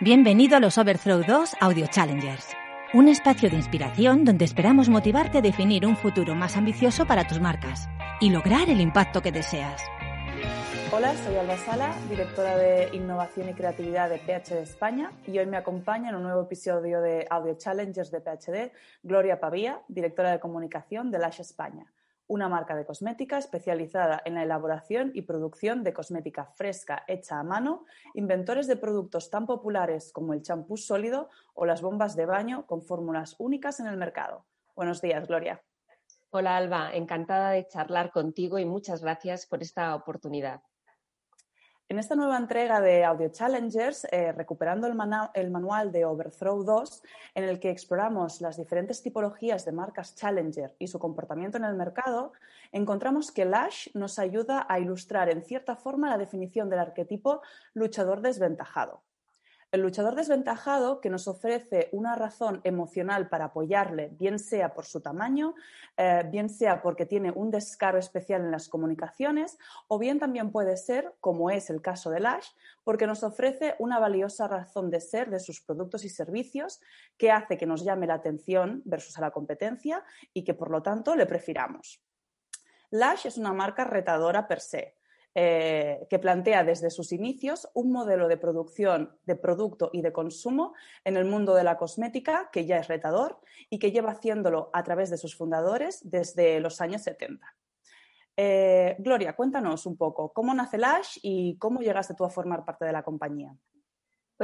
Bienvenido a los Overthrow 2 Audio Challengers, un espacio de inspiración donde esperamos motivarte a definir un futuro más ambicioso para tus marcas y lograr el impacto que deseas. Hola, soy Alba Sala, directora de Innovación y Creatividad de PhD España y hoy me acompaña en un nuevo episodio de Audio Challengers de PhD Gloria Pavía, directora de comunicación de Lash España una marca de cosmética especializada en la elaboración y producción de cosmética fresca hecha a mano, inventores de productos tan populares como el champú sólido o las bombas de baño con fórmulas únicas en el mercado. Buenos días, Gloria. Hola, Alba. Encantada de charlar contigo y muchas gracias por esta oportunidad. En esta nueva entrega de Audio Challengers, eh, recuperando el, manual de Overthrow 2, en el que exploramos las diferentes tipologías de marcas Challenger y su comportamiento en el mercado, encontramos que Lash nos ayuda a ilustrar en cierta forma la definición del arquetipo luchador desventajado. El luchador desventajado que nos ofrece una razón emocional para apoyarle, bien sea por su tamaño, eh, bien sea porque tiene un descaro especial en las comunicaciones, o bien también puede ser, como es el caso de Lash, porque nos ofrece una valiosa razón de ser de sus productos y servicios que hace que nos llame la atención versus a la competencia y que por lo tanto le prefiramos. Lash es una marca retadora per se eh, que plantea desde sus inicios un modelo de producción de producto y de consumo en el mundo de la cosmética que ya es retador y que lleva haciéndolo a través de sus fundadores desde los años 70. Eh, Gloria, cuéntanos un poco cómo nace Lash y cómo llegaste tú a formar parte de la compañía.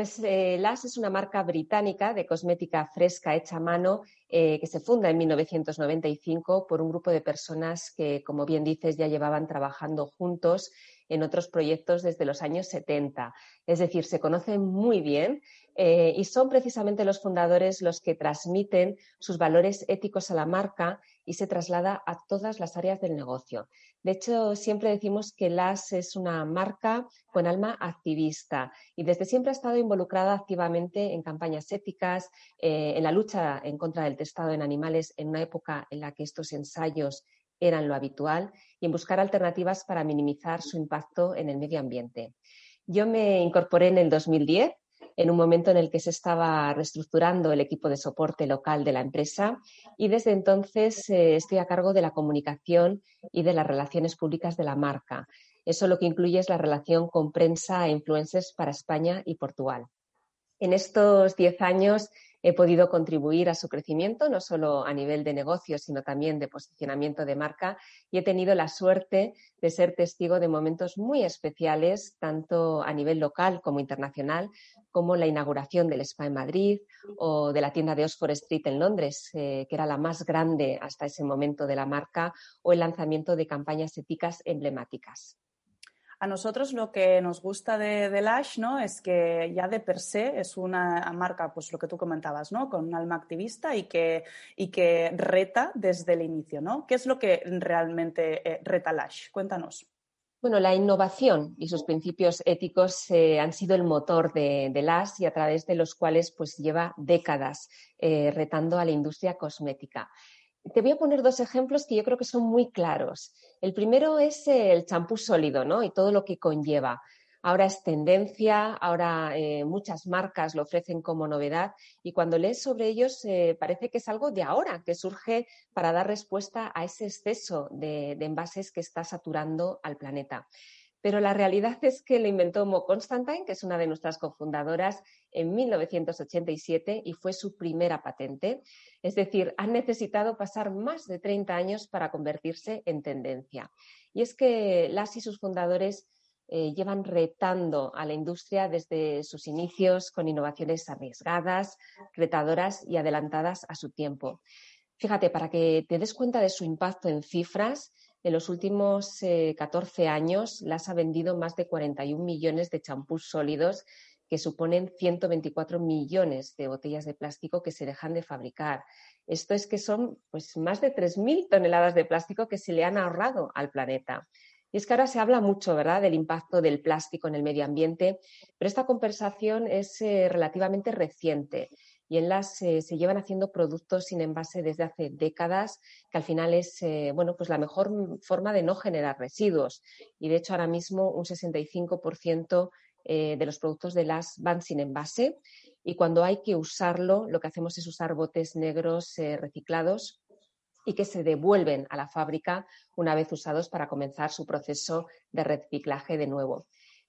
Pues eh, Lash es una marca británica de cosmética fresca hecha a mano eh, que se funda en 1995 por un grupo de personas que, como bien dices, ya llevaban trabajando juntos en otros proyectos desde los años 70. Es decir, se conocen muy bien eh, y son precisamente los fundadores los que transmiten sus valores éticos a la marca y se traslada a todas las áreas del negocio. De hecho, siempre decimos que LAS es una marca con alma activista y desde siempre ha estado involucrada activamente en campañas éticas, eh, en la lucha en contra del testado en animales en una época en la que estos ensayos eran lo habitual y en buscar alternativas para minimizar su impacto en el medio ambiente. Yo me incorporé en el 2010 en un momento en el que se estaba reestructurando el equipo de soporte local de la empresa y desde entonces eh, estoy a cargo de la comunicación y de las relaciones públicas de la marca. Eso lo que incluye es la relación con prensa e influencers para España y Portugal. En estos diez años he podido contribuir a su crecimiento, no solo a nivel de negocio, sino también de posicionamiento de marca y he tenido la suerte de ser testigo de momentos muy especiales, tanto a nivel local como internacional, como la inauguración del Spa en Madrid o de la tienda de Oxford Street en Londres, eh, que era la más grande hasta ese momento de la marca, o el lanzamiento de campañas éticas emblemáticas. A nosotros lo que nos gusta de, de, Lash, ¿no? Es que ya de per se es una marca, pues lo que tú comentabas, ¿no? Con un alma activista y que, y que reta desde el inicio, ¿no? ¿Qué es lo que realmente eh, reta Lash? Cuéntanos. Bueno, la innovación y sus principios éticos eh, han sido el motor de, de, y a través de los cuales pues lleva décadas eh, retando a la industria cosmética. Te voy a poner dos ejemplos que yo creo que son muy claros. El primero es el champú sólido, ¿no? Y todo lo que conlleva. Ahora es tendencia, ahora eh, muchas marcas lo ofrecen como novedad y cuando lees sobre ellos eh, parece que es algo de ahora, que surge para dar respuesta a ese exceso de envases que está saturando al planeta. Pero la realidad es que lo inventó Mo Constantine, que es una de nuestras cofundadoras, en 1987 y fue su primera patente. Es decir, han necesitado pasar más de 30 años para convertirse en tendencia. Y es que las y sus fundadores eh, llevan retando a la industria desde sus inicios con innovaciones arriesgadas, retadoras y adelantadas a su tiempo. Fíjate, para que te des cuenta de su impacto en cifras, En los últimos 14 años, LAS ha vendido más de 41 millones de champús sólidos que suponen 124 millones de botellas de plástico que se dejan de fabricar. Esto es que son pues, más de 3.000 toneladas de plástico que se le han ahorrado al planeta. Y es que ahora se habla mucho, ¿verdad?, del impacto del plástico en el medio ambiente, pero esta conversación es eh, relativamente reciente y en las eh, se llevan haciendo productos sin envase desde hace décadas, que al final es eh, bueno, pues la mejor forma de no generar residuos. Y de hecho, ahora mismo un 65% eh, de los productos de las van sin envase y cuando hay que usarlo, lo que hacemos es usar botes negros reciclados y que se devuelven a la fábrica una vez usados para comenzar su proceso de reciclaje de nuevo.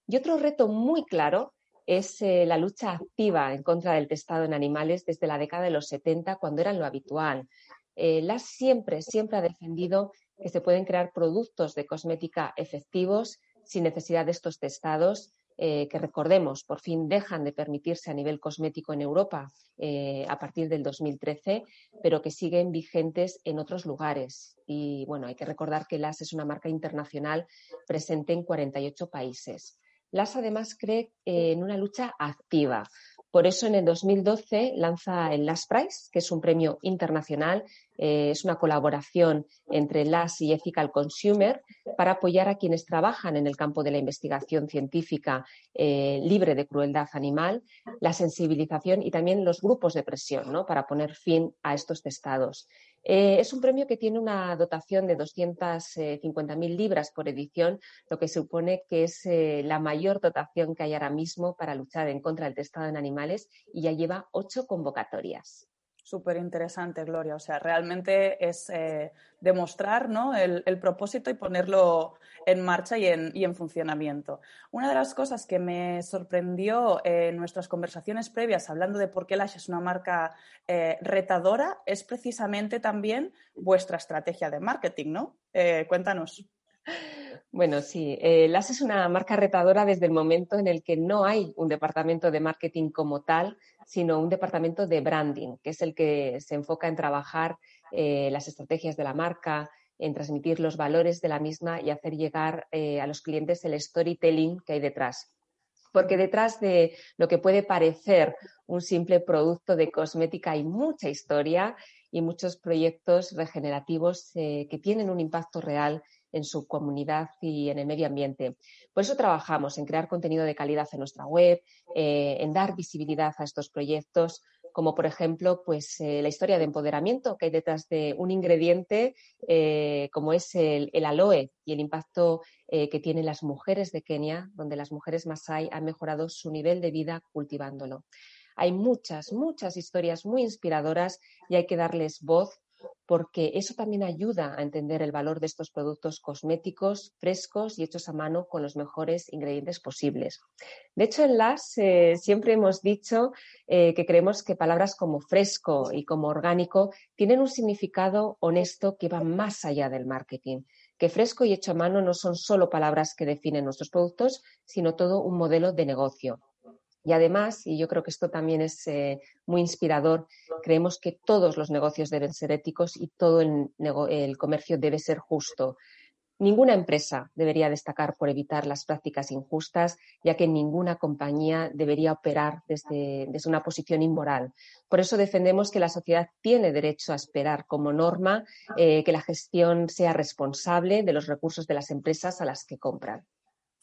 Y otro reto muy claro es eh, la lucha activa en contra del testado en animales desde la década de los 70, cuando era lo habitual. LAS siempre, siempre ha defendido que se pueden crear productos de cosmética efectivos sin necesidad de estos testados eh, que recordemos, por fin dejan de permitirse a nivel cosmético en Europa eh, a partir del 2013, pero que siguen vigentes en otros lugares. Y bueno, hay que recordar que LAS es una marca internacional presente en 48 países. LAS además cree en una lucha activa por eso en el 2012 lanza el Last Prize, que es un premio internacional, eh, es una colaboración entre LAS y Ethical Consumer para apoyar a quienes trabajan en el campo de la investigación científica eh, libre de crueldad animal, la sensibilización y también los grupos de presión ¿no? para poner fin a estos testados. Eh, es un premio que tiene una dotación de 250.000 libras por edición, lo que supone que es eh, la mayor dotación que hay ahora mismo para luchar en contra del testado en animales y ya lleva ocho convocatorias. Súper interesante, Gloria. O sea, realmente es eh, demostrar ¿no? el, propósito y ponerlo en marcha y en, funcionamiento. Una de las cosas que me sorprendió en nuestras conversaciones previas, hablando de por qué Lash es una marca eh, retadora, es precisamente también vuestra estrategia de marketing, ¿no? Eh, cuéntanos. Bueno, sí, eh, LAS es una marca retadora desde el momento en el que no hay un departamento de marketing como tal, sino un departamento de branding, que es el que se enfoca en trabajar eh, las estrategias de la marca, en transmitir los valores de la misma y hacer llegar eh, a los clientes el storytelling que hay detrás. Porque detrás de lo que puede parecer un simple producto de cosmética hay mucha historia y muchos proyectos regenerativos que tienen un impacto real en su comunidad y en el medio ambiente. Por eso trabajamos en crear contenido de calidad en nuestra web, eh, en dar visibilidad a estos proyectos, como por ejemplo pues, eh, la historia de empoderamiento que hay detrás de un ingrediente eh, como es el, aloe y el impacto que tienen las mujeres de Kenia, donde las mujeres Masai han mejorado su nivel de vida cultivándolo. Hay muchas, muchas historias muy inspiradoras y hay que darles voz porque eso también ayuda a entender el valor de estos productos cosméticos frescos y hechos a mano con los mejores ingredientes posibles. De hecho, en LAS eh, siempre hemos dicho eh, que creemos que palabras como fresco y como orgánico tienen un significado honesto que va más allá del marketing que fresco y hecho a mano no son solo palabras que definen nuestros productos, sino todo un modelo de negocio. Y además, y yo creo que esto también es eh, muy inspirador, creemos que todos los negocios deben ser éticos y todo el, comercio debe ser justo. Ninguna empresa debería destacar por evitar las prácticas injustas, ya que ninguna compañía debería operar desde, una posición inmoral. Por eso defendemos que la sociedad tiene derecho a esperar como norma eh, que la gestión sea responsable de los recursos de las empresas a las que compran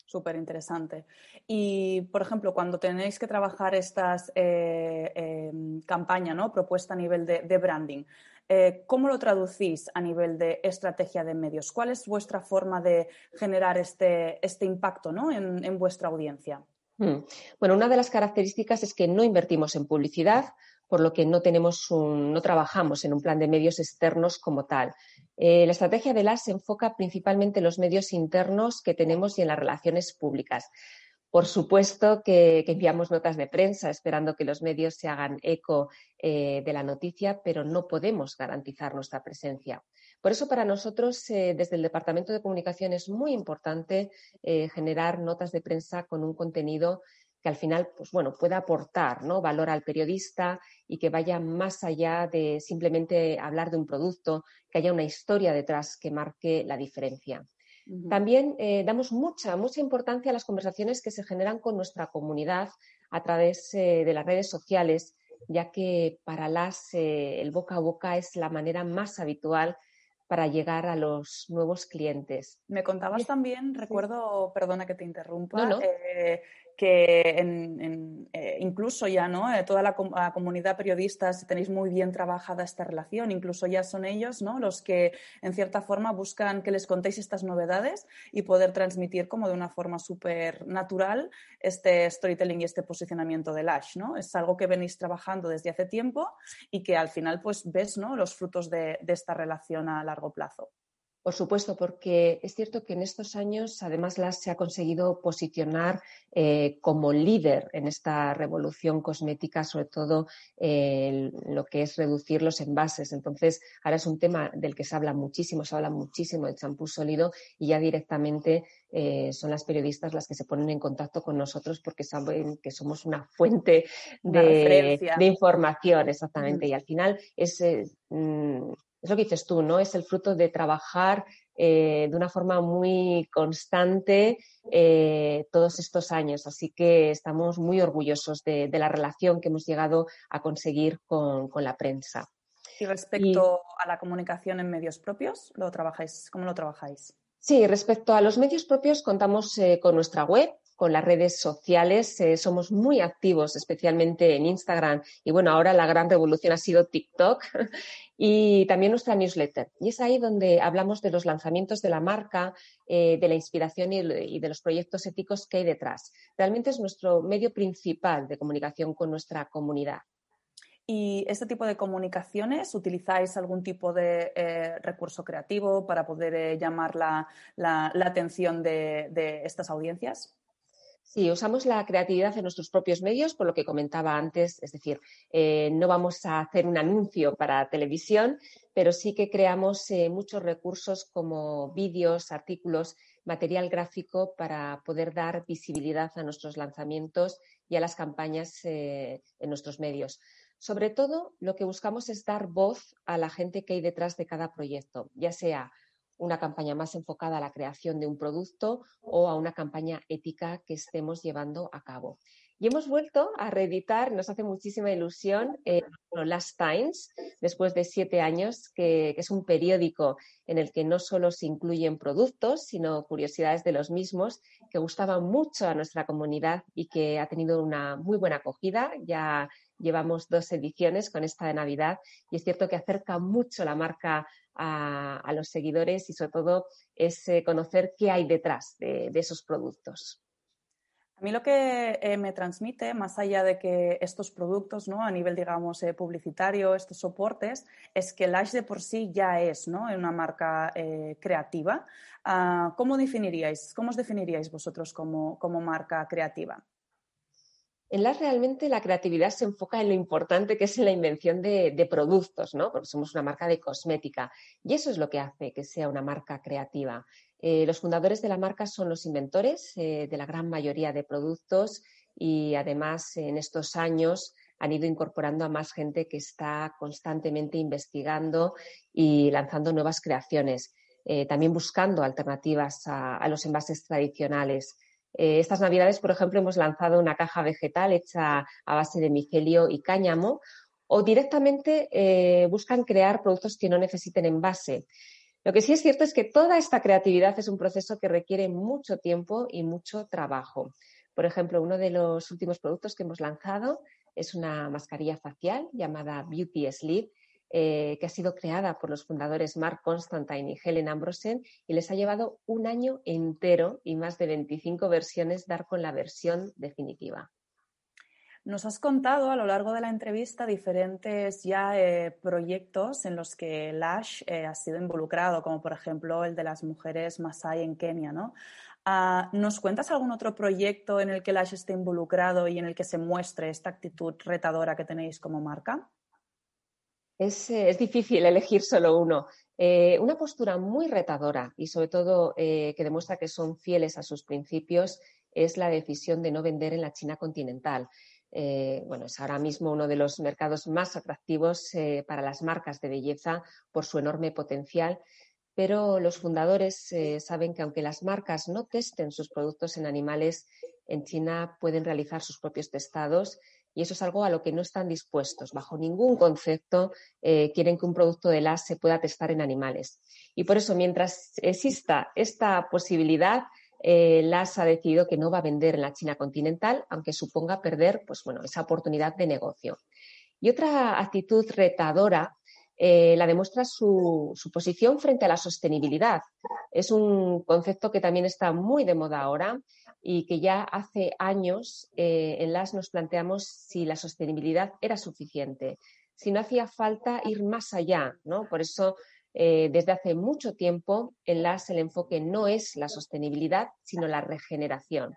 súper interesante. Y, por ejemplo, cuando tenéis que trabajar estas eh, em, campaña, ¿no? Propuesta a nivel de, branding, eh, ¿cómo lo traducís a nivel de estrategia de medios? ¿Cuál es vuestra forma de generar este, este impacto ¿no? en, vuestra audiencia? Hmm. Bueno, una de las características es que no invertimos en publicidad, por lo que no tenemos un, no trabajamos en un plan de medios externos como tal. Eh, la estrategia de LAS se enfoca principalmente en los medios internos que tenemos y en las relaciones públicas. Por supuesto que, enviamos notas de prensa esperando que los medios se hagan eco eh, de la noticia, pero no podemos garantizar nuestra presencia. Por eso, para nosotros, eh, desde el Departamento de Comunicación, es muy importante generar notas de prensa con un contenido que al final, pues bueno, pueda aportar ¿no? valor al periodista y que vaya más allá de simplemente hablar de un producto, que haya una historia detrás que marque la diferencia. También eh, damos mucha, mucha importancia a las conversaciones que se generan con nuestra comunidad a través eh, de las redes sociales, ya que para las eh, el boca a boca es la manera más habitual para llegar a los nuevos clientes. Me contabas también, recuerdo, perdona que te interrumpa, que en, eh, incluso ya, ¿no? Eh, toda la, comunidad periodista tenéis muy bien trabajada esta relación, incluso ya son ellos, ¿no? Los que en cierta forma buscan que les contéis estas novedades y poder transmitir como de una forma súper natural este storytelling y este posicionamiento de Lash, ¿no? Es algo que venís trabajando desde hace tiempo y que al final pues ves, ¿no? Los frutos de esta relación a largo plazo. Por supuesto, porque es cierto que en estos años, además, LAS se ha conseguido posicionar eh, como líder en esta revolución cosmética, sobre todo eh, lo que es reducir los envases. Entonces, ahora es un tema del que se habla muchísimo, se habla muchísimo del champú sólido y ya directamente eh, son las periodistas las que se ponen en contacto con nosotros porque saben que somos una fuente de, información, exactamente. Mm. Y al final es mm, es lo que dices tú, ¿no? Es el fruto de trabajar eh, de una forma muy constante eh, todos estos años. Así que estamos muy orgullosos de, la relación que hemos llegado a conseguir con, la prensa. Y respecto a la comunicación en medios propios, ¿lo trabajáis? ¿cómo lo trabajáis? Sí, respecto a los medios propios, contamos eh, con nuestra web, con las redes sociales. Eh, somos muy activos, especialmente en Instagram. Y bueno, ahora la gran revolución ha sido TikTok y también nuestra newsletter. Y es ahí donde hablamos de los lanzamientos de la marca, eh, de la inspiración y, de los proyectos éticos que hay detrás. Realmente es nuestro medio principal de comunicación con nuestra comunidad. ¿Y este tipo de comunicaciones utilizáis algún tipo de eh, recurso creativo para poder llamar la, atención de estas audiencias? Sí, usamos la creatividad en nuestros propios medios, por lo que comentaba antes, es decir, eh, no vamos a hacer un anuncio para televisión, pero sí que creamos eh, muchos recursos como vídeos, artículos, material gráfico para poder dar visibilidad a nuestros lanzamientos y a las campañas eh, en nuestros medios. Sobre todo, lo que buscamos es dar voz a la gente que hay detrás de cada proyecto, ya sea una campaña más enfocada a la creación de un producto o a una campaña ética que estemos llevando a cabo. Y hemos vuelto a reeditar, nos hace muchísima ilusión, eh, Last Times, después de siete años, que, es un periódico en el que no solo se incluyen productos, sino curiosidades de los mismos, que gustaban mucho a nuestra comunidad y que ha tenido una muy buena acogida. Ya llevamos dos ediciones con esta de Navidad y es cierto que acerca mucho la marca a, los seguidores y sobre todo es eh, conocer qué hay detrás de, esos productos. A mí lo que eh, me transmite, más allá de que estos productos, ¿no? a nivel, digamos, eh, publicitario, estos soportes, es que Lash de por sí ya es ¿no? una marca creativa. Ah, ¿Cómo definiríais, cómo os definiríais vosotros como, como marca creativa? En LAS realmente la creatividad se enfoca en lo importante que es la invención de, productos, ¿no? Porque somos una marca de cosmética y eso es lo que hace que sea una marca creativa. Eh, los fundadores de la marca son los inventores eh, de la gran mayoría de productos y además en estos años han ido incorporando a más gente que está constantemente investigando y lanzando nuevas creaciones, eh, también buscando alternativas a los envases tradicionales. Eh, estas navidades, por ejemplo, hemos lanzado una caja vegetal hecha a base de micelio y cáñamo o directamente eh, buscan crear productos que no necesiten envase. Lo que sí es cierto es que toda esta creatividad es un proceso que requiere mucho tiempo y mucho trabajo. Por ejemplo, uno de los últimos productos que hemos lanzado es una mascarilla facial llamada Beauty Sleep, eh, que ha sido creada por los fundadores Mark Constantine y Helen Ambrosen y les ha llevado un año entero y más de 25 versiones dar con la versión definitiva. Nos has contado a lo largo de la entrevista diferentes ya eh, proyectos en los que Lash eh, ha sido involucrado, como por ejemplo el de las mujeres Masai en Kenia, ¿no? Ah, ¿Nos cuentas algún otro proyecto en el que Lash esté involucrado y en el que se muestre esta actitud retadora que tenéis como marca? Eh, es, difícil elegir solo uno. Eh, una postura muy retadora y sobre todo eh, que demuestra que son fieles a sus principios es la decisión de no vender en la China continental. Bueno, es ahora mismo uno de los mercados más atractivos para las marcas de belleza por su enorme potencial, pero los fundadores saben que aunque las marcas no testen sus productos en animales, en China pueden realizar sus propios testados y eso es algo a lo que no están dispuestos. Bajo ningún concepto quieren que un producto de LAS se pueda testar en animales. Y por eso, mientras exista esta posibilidad, eh, LAS ha decidido que no va a vender en la China continental, aunque suponga perder pues, bueno, esa oportunidad de negocio. Y otra actitud retadora eh, la demuestra su, posición frente a la sostenibilidad. Es un concepto que también está muy de moda ahora y que ya hace años eh, en LAS nos planteamos si la sostenibilidad era suficiente, si no hacía falta ir más allá. ¿no? Por eso eh, desde hace mucho tiempo en LAS el enfoque no es la sostenibilidad, sino la regeneración.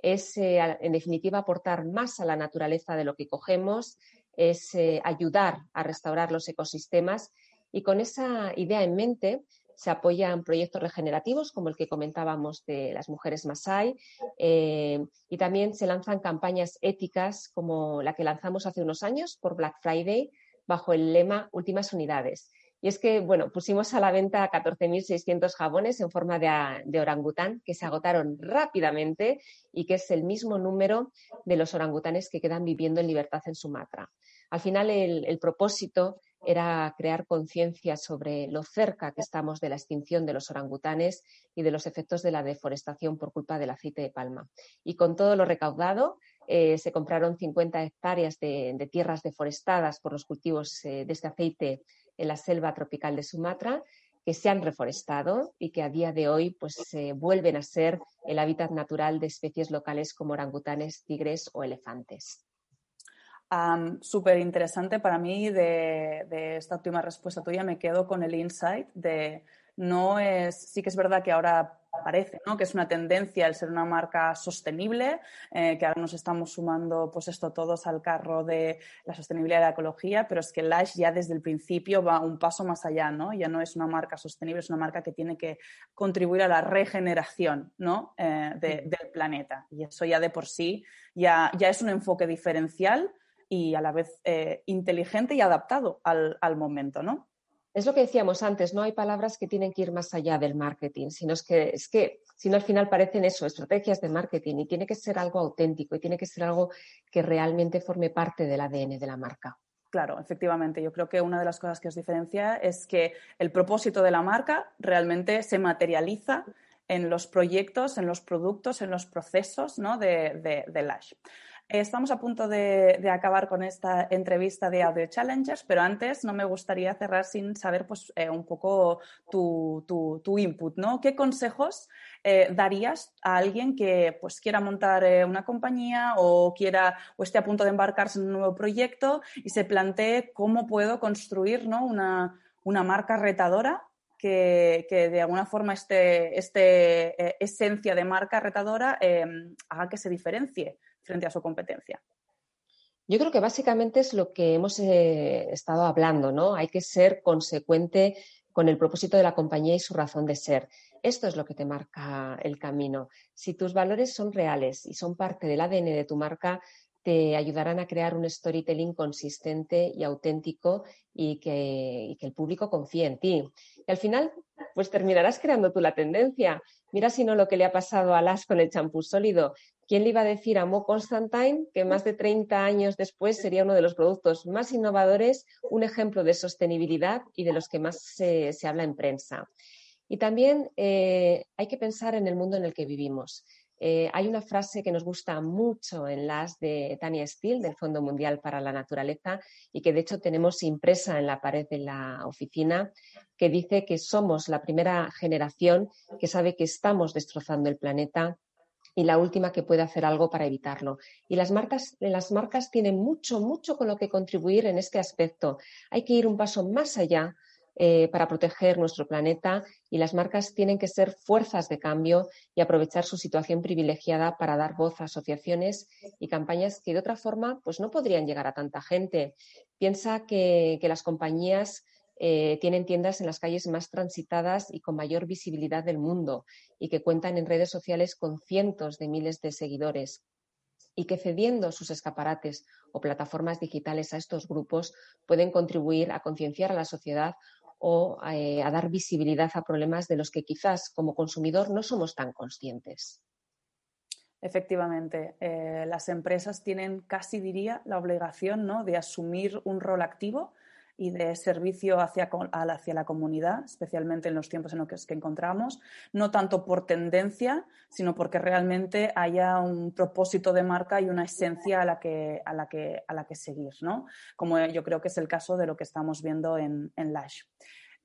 Es, en definitiva, aportar más a la naturaleza de lo que cogemos, es eh, ayudar a restaurar los ecosistemas y con esa idea en mente se apoyan proyectos regenerativos como el que comentábamos de las mujeres Masai y también se lanzan campañas éticas como la que lanzamos hace unos años por Black Friday bajo el lema Últimas Unidades. Y es que, bueno, pusimos a la venta 14.600 jabones en forma de, orangután que se agotaron rápidamente y que es el mismo número de los orangutanes que quedan viviendo en libertad en Sumatra. Al final, el, propósito era crear conciencia sobre lo cerca que estamos de la extinción de los orangutanes y de los efectos de la deforestación por culpa del aceite de palma. Y con todo lo recaudado, eh, se compraron 50 hectáreas de, tierras deforestadas por los cultivos eh, de este aceite en la selva tropical de Sumatra que se han reforestado y que a día de hoy pues vuelven a ser el hábitat natural de especies locales como orangutanes, tigres o elefantes. Súper interesante para mí de, de, esta última respuesta tuya. Me quedo con el insight de no es, sí que es verdad que ahora parece ¿no? que es una tendencia el ser una marca sostenible, eh, que ahora nos estamos sumando pues esto todos al carro de la sostenibilidad y la ecología, pero es que Lash ya desde el principio va un paso más allá, ¿no? Ya no es una marca sostenible, es una marca que tiene que contribuir a la regeneración ¿no? Eh, del planeta. Y eso ya de por sí ya, ya es un enfoque diferencial y a la vez eh, inteligente y adaptado al, al momento, ¿no? Es lo que decíamos antes, no hay palabras que tienen que ir más allá del marketing, sino que, es que si no al final parecen eso, estrategias de marketing y tiene que ser algo auténtico y tiene que ser algo que realmente forme parte del ADN de la marca. Claro, efectivamente. Yo creo que una de las cosas que os diferencia es que el propósito de la marca realmente se materializa en los proyectos, en los productos, en los procesos ¿no? de, de, de Lash. Estamos a punto de, acabar con esta entrevista de Audio Challengers, pero antes no me gustaría cerrar sin saber pues, eh, un poco tu, input, ¿no? ¿Qué consejos eh, darías a alguien que pues, quiera montar eh, una compañía o, quiera, o esté a punto de embarcarse en un nuevo proyecto y se plantee cómo puedo construir una, marca retadora que, de alguna forma este, este esencia de marca retadora haga que se diferencie frente a su competencia. Yo creo que básicamente es lo que hemos eh, estado hablando, ¿no? Hay que ser consecuente con el propósito de la compañía y su razón de ser. Esto es lo que te marca el camino. Si tus valores son reales y son parte del ADN de tu marca, te ayudarán a crear un storytelling consistente y auténtico y que, el público confíe en ti. Y al final, pues terminarás creando tú la tendencia. Mira si no lo que le ha pasado a Las con el champú sólido. ¿Quién le iba a decir a Mo Constantine que más de 30 años después sería uno de los productos más innovadores, un ejemplo de sostenibilidad y de los que más se, habla en prensa? Y también eh, hay que pensar en el mundo en el que vivimos. Eh, hay una frase que nos gusta mucho en las de Tania Steele, del Fondo Mundial para la Naturaleza, y que de hecho tenemos impresa en la pared de la oficina, que dice que somos la primera generación que sabe que estamos destrozando el planeta y la última que puede hacer algo para evitarlo. Y las marcas, las marcas tienen mucho, mucho con lo que contribuir en este aspecto. Hay que ir un paso más allá eh, para proteger nuestro planeta y las marcas tienen que ser fuerzas de cambio y aprovechar su situación privilegiada para dar voz a asociaciones y campañas que de otra forma pues no podrían llegar a tanta gente. Piensa que, las compañías eh, tienen tiendas en las calles más transitadas y con mayor visibilidad del mundo y que cuentan en redes sociales con cientos de miles de seguidores y que cediendo sus escaparates o plataformas digitales a estos grupos pueden contribuir a concienciar a la sociedad o eh, a dar visibilidad a problemas de los que quizás como consumidor no somos tan conscientes. Efectivamente, eh, las empresas tienen casi, diría, la obligación ¿no? de asumir un rol activo y de servicio hacia, hacia la comunidad, especialmente en los tiempos en los que encontramos, no tanto por tendencia, sino porque realmente haya un propósito de marca y una esencia a la que, a la que, a la que seguir, ¿no? Como yo creo que es el caso de lo que estamos viendo en, en Lash.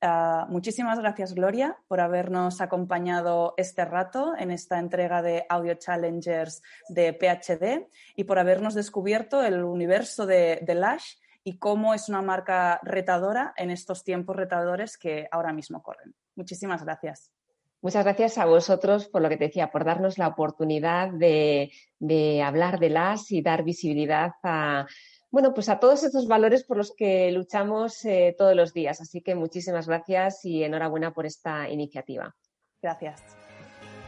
Ah, muchísimas gracias, Gloria, por habernos acompañado este rato en esta entrega de Audio Challengers de PhD y por habernos descubierto el universo de, de Lash y cómo es una marca retadora en estos tiempos retadores que ahora mismo corren. Muchísimas gracias. Muchas gracias a vosotros por lo que te decía, por darnos la oportunidad de, de hablar de las y dar visibilidad a, bueno, pues a todos estos valores por los que luchamos eh, todos los días. Así que muchísimas gracias y enhorabuena por esta iniciativa. Gracias.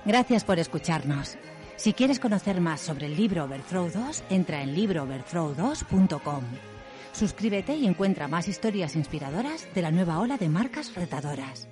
Gracias por escucharnos. Si quieres conocer más sobre el libro Overthrow 2, entra en librooverthrow2.com. Suscríbete y encuentra más historias inspiradoras de la nueva ola de marcas retadoras.